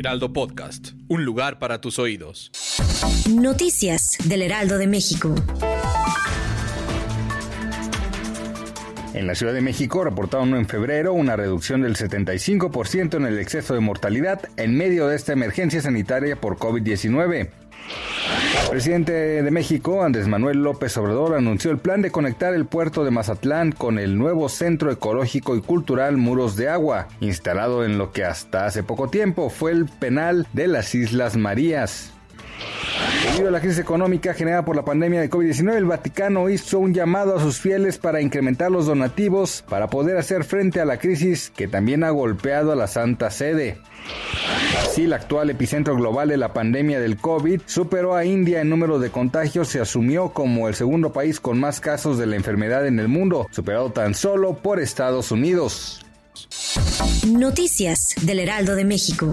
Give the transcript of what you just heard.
Heraldo Podcast, un lugar para tus oídos. Noticias del Heraldo de México. En la Ciudad de México reportaron en febrero una reducción del 75% en el exceso de mortalidad en medio de esta emergencia sanitaria por COVID-19. Presidente de México, Andrés Manuel López Obrador, anunció el plan de conectar el puerto de Mazatlán con el nuevo Centro Ecológico y Cultural Muros de Agua, instalado en lo que hasta hace poco tiempo fue el penal de las Islas Marías. Debido a la crisis económica generada por la pandemia de COVID-19, el Vaticano hizo un llamado a sus fieles para incrementar los donativos para poder hacer frente a la crisis que también ha golpeado a la Santa Sede. Así, el actual epicentro global de la pandemia del COVID superó a India en número de contagios y asumió como el segundo país con más casos de la enfermedad en el mundo, superado tan solo por Estados Unidos. Noticias del Heraldo de México.